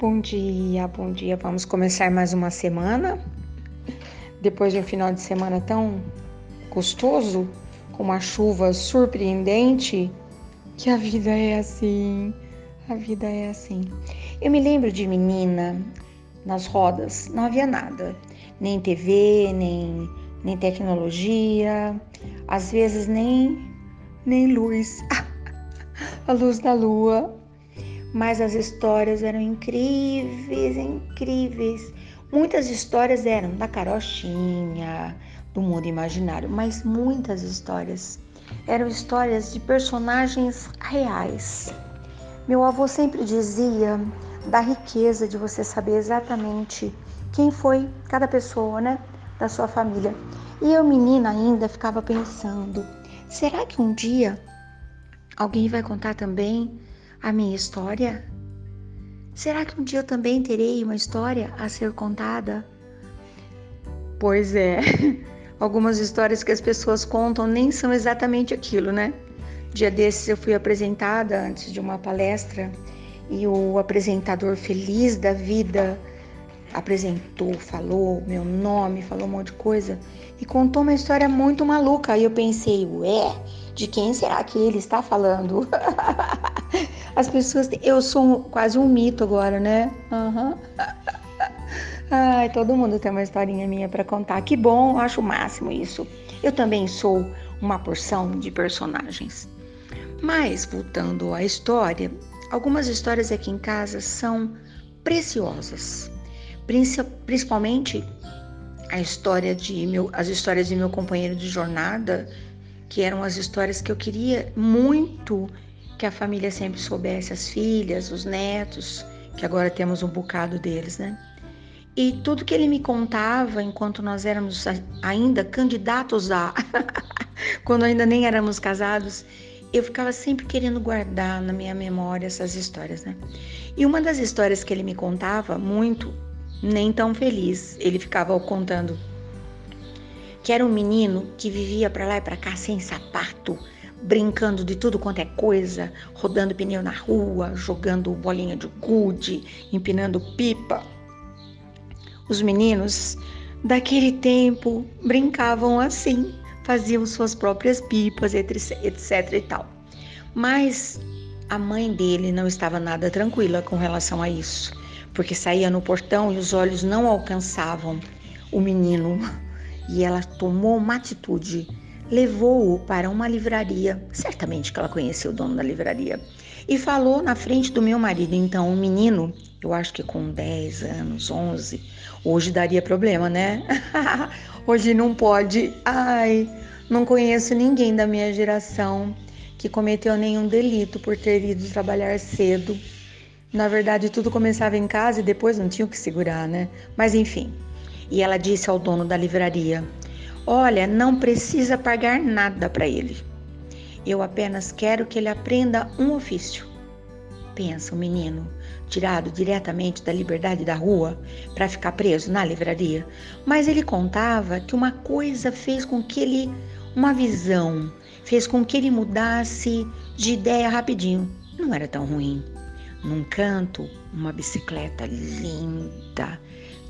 Bom dia, bom dia. Vamos começar mais uma semana. Depois de um final de semana tão gostoso, com uma chuva surpreendente, que a vida é assim. A vida é assim. Eu me lembro de menina nas rodas, não havia nada, nem TV, nem, nem tecnologia, às vezes nem nem luz, a luz da lua. Mas as histórias eram incríveis, incríveis. Muitas histórias eram da carochinha, do mundo imaginário, mas muitas histórias eram histórias de personagens reais. Meu avô sempre dizia da riqueza de você saber exatamente quem foi cada pessoa, né, da sua família. E eu, menina ainda, ficava pensando: será que um dia alguém vai contar também a minha história? Será que um dia eu também terei uma história a ser contada? Pois é, algumas histórias que as pessoas contam nem são exatamente aquilo, né? Dia desses eu fui apresentada antes de uma palestra e o apresentador feliz da vida apresentou, falou meu nome, falou um monte de coisa e contou uma história muito maluca. Aí eu pensei, ué, de quem será que ele está falando? As pessoas, eu sou quase um mito agora, né? Uhum. Ai, todo mundo tem uma historinha minha para contar. Que bom, acho o máximo isso. Eu também sou uma porção de personagens. Mas voltando à história, algumas histórias aqui em casa são preciosas, principalmente a história de meu, as histórias de meu companheiro de jornada, que eram as histórias que eu queria muito que a família sempre soubesse, as filhas, os netos, que agora temos um bocado deles, né? E tudo que ele me contava enquanto nós éramos ainda candidatos a, quando ainda nem éramos casados, eu ficava sempre querendo guardar na minha memória essas histórias, né? E uma das histórias que ele me contava muito, nem tão feliz, ele ficava contando que era um menino que vivia para lá e para cá sem sapato, brincando de tudo quanto é coisa, rodando pneu na rua, jogando bolinha de gude, empinando pipa. Os meninos daquele tempo brincavam assim, faziam suas próprias pipas, etc e tal. Mas a mãe dele não estava nada tranquila com relação a isso, porque saía no portão e os olhos não alcançavam o menino. E ela tomou uma atitude, levou-o para uma livraria, certamente que ela conhecia o dono da livraria, e falou na frente do meu marido. Então, o menino, eu acho que com 10 anos, 11, hoje daria problema, né? hoje não pode. Ai, não conheço ninguém da minha geração que cometeu nenhum delito por ter ido trabalhar cedo. Na verdade, tudo começava em casa e depois não tinha o que segurar, né? Mas enfim. E ela disse ao dono da livraria: Olha, não precisa pagar nada para ele. Eu apenas quero que ele aprenda um ofício. Pensa o um menino, tirado diretamente da liberdade da rua para ficar preso na livraria. Mas ele contava que uma coisa fez com que ele uma visão fez com que ele mudasse de ideia rapidinho. Não era tão ruim. Num canto, uma bicicleta linda,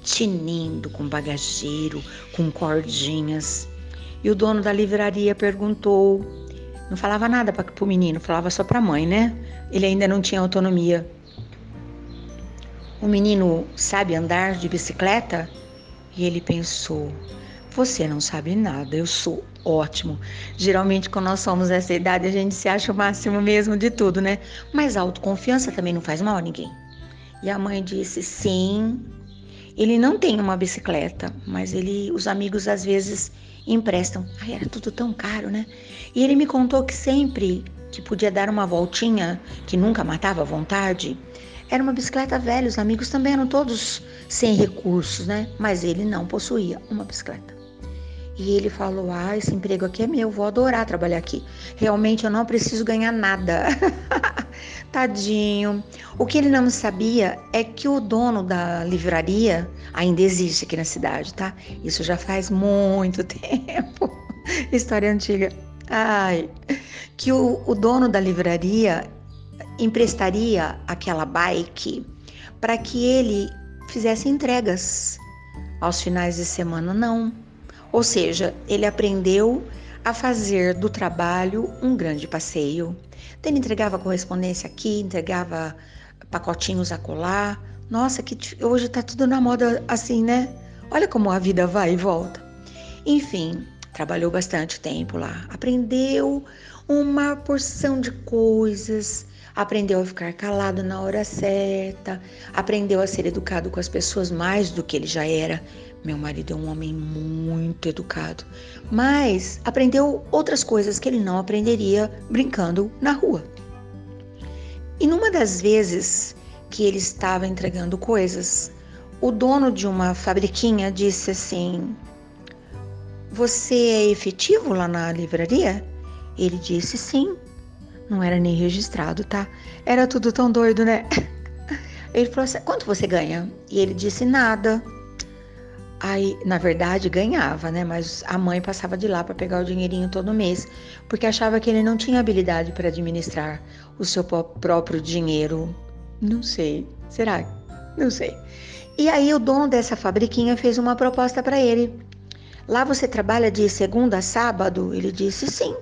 tinindo com bagageiro, com cordinhas. E o dono da livraria perguntou, não falava nada para o menino, falava só para a mãe, né? Ele ainda não tinha autonomia. O menino sabe andar de bicicleta? E ele pensou: você não sabe nada, eu sou ótimo. Geralmente, quando nós somos essa idade, a gente se acha o máximo mesmo de tudo, né? Mas a autoconfiança também não faz mal a ninguém. E a mãe disse: sim. Ele não tem uma bicicleta, mas ele, os amigos às vezes emprestam. Ai, era tudo tão caro, né? E ele me contou que sempre que podia dar uma voltinha, que nunca matava a vontade, era uma bicicleta velha. Os amigos também eram todos sem recursos, né? Mas ele não possuía uma bicicleta. E ele falou: Ah, esse emprego aqui é meu, vou adorar trabalhar aqui. Realmente eu não preciso ganhar nada. Tadinho. O que ele não sabia é que o dono da livraria ainda existe aqui na cidade, tá? Isso já faz muito tempo. História antiga. Ai, que o, o dono da livraria emprestaria aquela bike para que ele fizesse entregas. Aos finais de semana, não. Ou seja, ele aprendeu a fazer do trabalho um grande passeio. Então, ele entregava correspondência aqui, entregava pacotinhos a colar. Nossa, que hoje está tudo na moda assim, né? Olha como a vida vai e volta. Enfim, trabalhou bastante tempo lá, aprendeu uma porção de coisas, aprendeu a ficar calado na hora certa, aprendeu a ser educado com as pessoas mais do que ele já era. Meu marido é um homem muito educado, mas aprendeu outras coisas que ele não aprenderia brincando na rua. E numa das vezes que ele estava entregando coisas, o dono de uma fabriquinha disse assim: Você é efetivo lá na livraria? Ele disse sim. Não era nem registrado, tá? Era tudo tão doido, né? Ele falou assim: quanto você ganha? E ele disse: nada. Aí, na verdade, ganhava, né? Mas a mãe passava de lá para pegar o dinheirinho todo mês, porque achava que ele não tinha habilidade para administrar o seu próprio dinheiro. Não sei. Será? Não sei. E aí o dono dessa fabriquinha fez uma proposta para ele. Lá você trabalha de segunda a sábado? Ele disse sim.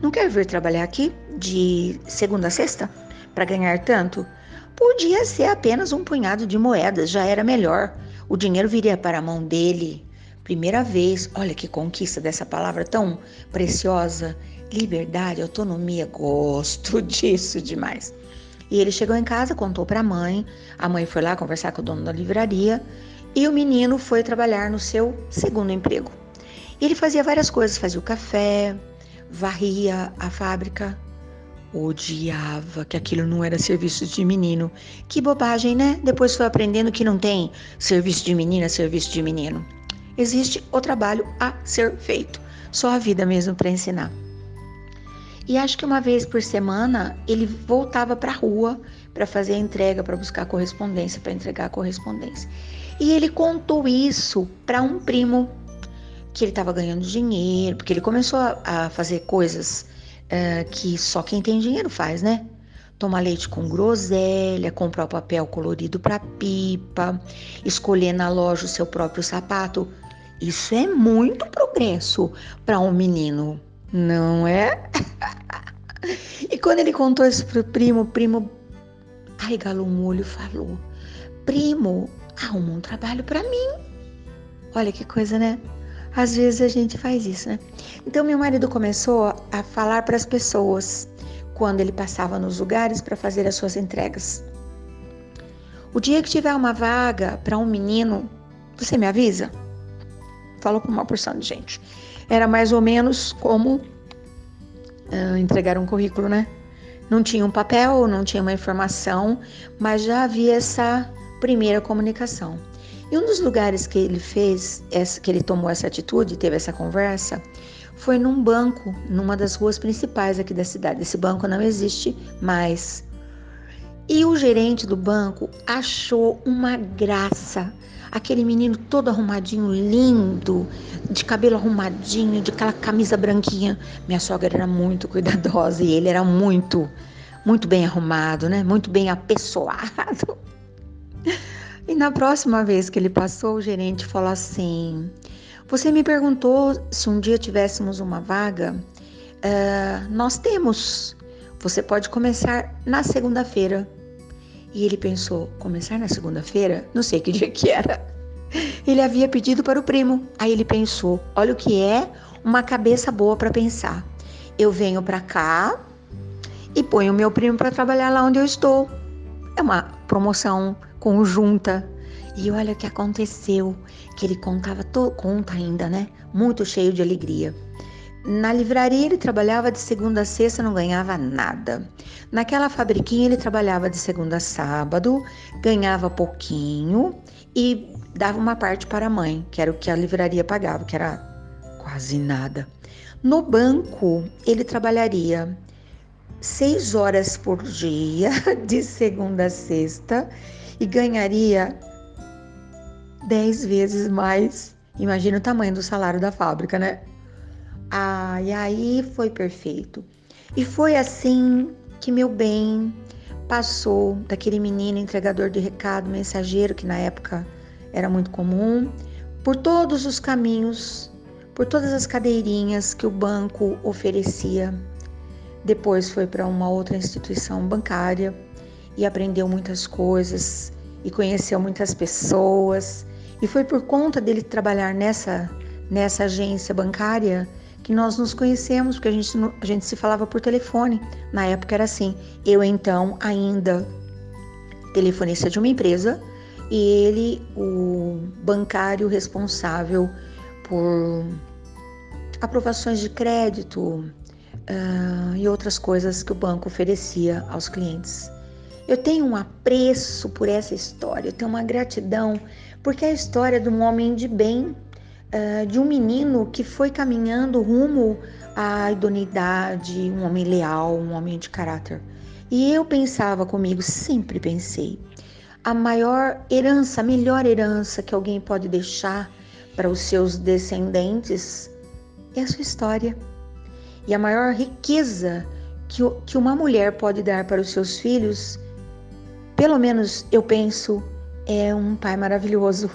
Não quer vir trabalhar aqui de segunda a sexta para ganhar tanto? Podia ser apenas um punhado de moedas, já era melhor. O dinheiro viria para a mão dele. Primeira vez, olha que conquista dessa palavra tão preciosa. Liberdade, autonomia, gosto disso demais. E ele chegou em casa, contou para a mãe. A mãe foi lá conversar com o dono da livraria e o menino foi trabalhar no seu segundo emprego. Ele fazia várias coisas, fazia o café, varria a fábrica. Odiava que aquilo não era serviço de menino. Que bobagem, né? Depois foi aprendendo que não tem serviço de menina, serviço de menino. Existe o trabalho a ser feito. Só a vida mesmo para ensinar. E acho que uma vez por semana ele voltava para a rua para fazer a entrega, para buscar correspondência, para entregar a correspondência. E ele contou isso para um primo que ele estava ganhando dinheiro, porque ele começou a, a fazer coisas uh, que só quem tem dinheiro faz, né? Tomar leite com groselha, comprar o papel colorido para pipa, escolher na loja o seu próprio sapato. Isso é muito progresso para um menino, não é? e quando ele contou isso pro primo, o primo arregalou um olho e falou: Primo, arruma um trabalho para mim. Olha que coisa, né? Às vezes a gente faz isso, né? Então meu marido começou a falar para as pessoas quando ele passava nos lugares para fazer as suas entregas. O dia que tiver uma vaga para um menino, você me avisa? Falou com uma porção de gente. Era mais ou menos como uh, entregar um currículo, né? Não tinha um papel, não tinha uma informação, mas já havia essa primeira comunicação. E um dos lugares que ele fez, essa, que ele tomou essa atitude, teve essa conversa, foi num banco, numa das ruas principais aqui da cidade. Esse banco não existe mais. E o gerente do banco achou uma graça. Aquele menino todo arrumadinho, lindo, de cabelo arrumadinho, de aquela camisa branquinha. Minha sogra era muito cuidadosa e ele era muito, muito bem arrumado, né? Muito bem apessoado. E na próxima vez que ele passou, o gerente falou assim: Você me perguntou se um dia tivéssemos uma vaga? Uh, nós temos. Você pode começar na segunda-feira. E ele pensou: começar na segunda-feira? Não sei que dia que era. Ele havia pedido para o primo. Aí ele pensou: olha o que é uma cabeça boa para pensar. Eu venho para cá e ponho o meu primo para trabalhar lá onde eu estou. É uma promoção conjunta. E olha o que aconteceu, que ele contava, conta ainda, né? Muito cheio de alegria. Na livraria ele trabalhava de segunda a sexta, não ganhava nada. Naquela fabriquinha ele trabalhava de segunda a sábado, ganhava pouquinho e dava uma parte para a mãe, que era o que a livraria pagava, que era quase nada. No banco ele trabalharia seis horas por dia, de segunda a sexta, e ganharia dez vezes mais. Imagina o tamanho do salário da fábrica, né? Ah, e aí foi perfeito. E foi assim que meu bem passou daquele menino entregador de recado, mensageiro, que na época era muito comum, por todos os caminhos, por todas as cadeirinhas que o banco oferecia. Depois foi para uma outra instituição bancária e aprendeu muitas coisas e conheceu muitas pessoas. E foi por conta dele trabalhar nessa, nessa agência bancária que nós nos conhecemos, porque a gente, a gente se falava por telefone. Na época era assim. Eu, então, ainda telefonista de uma empresa e ele, o bancário responsável por aprovações de crédito uh, e outras coisas que o banco oferecia aos clientes. Eu tenho um apreço por essa história, eu tenho uma gratidão, porque é a história de um homem de bem, uh, de um menino que foi caminhando rumo à idoneidade, um homem leal, um homem de caráter. E eu pensava comigo, sempre pensei, a maior herança, a melhor herança que alguém pode deixar para os seus descendentes é a sua história. E a maior riqueza que, que uma mulher pode dar para os seus filhos pelo menos eu penso, é um pai maravilhoso.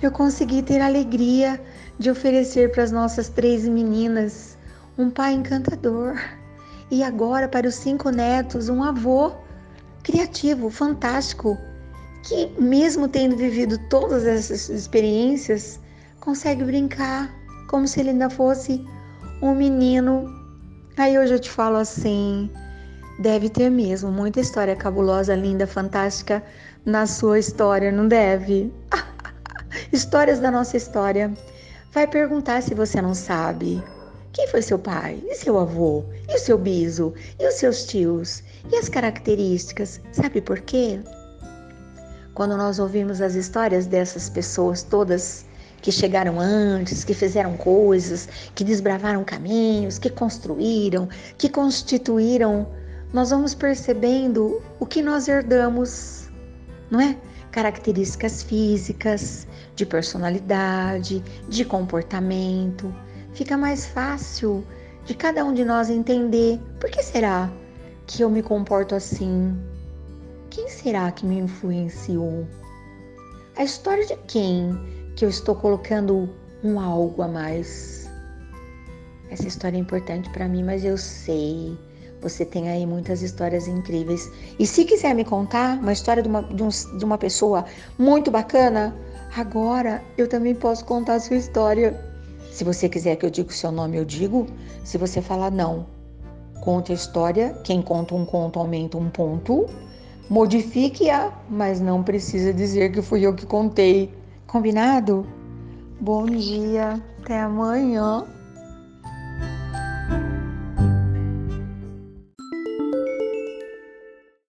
Eu consegui ter a alegria de oferecer para as nossas três meninas um pai encantador e agora para os cinco netos um avô criativo, fantástico, que mesmo tendo vivido todas essas experiências, consegue brincar como se ele ainda fosse um menino. Aí hoje eu te falo assim, Deve ter mesmo muita história cabulosa, linda, fantástica na sua história, não deve? Histórias da nossa história. Vai perguntar se você não sabe. Quem foi seu pai? E seu avô? E o seu biso? E os seus tios? E as características? Sabe por quê? Quando nós ouvimos as histórias dessas pessoas todas que chegaram antes, que fizeram coisas, que desbravaram caminhos, que construíram, que constituíram nós vamos percebendo o que nós herdamos, não é? Características físicas, de personalidade, de comportamento. Fica mais fácil de cada um de nós entender por que será que eu me comporto assim? Quem será que me influenciou? A história de quem que eu estou colocando um algo a mais? Essa história é importante para mim, mas eu sei você tem aí muitas histórias incríveis. E se quiser me contar uma história de uma, de, um, de uma pessoa muito bacana, agora eu também posso contar a sua história. Se você quiser que eu diga o seu nome, eu digo. Se você falar não, conte a história. Quem conta um conto aumenta um ponto. Modifique-a, mas não precisa dizer que fui eu que contei. Combinado? Bom dia, até amanhã.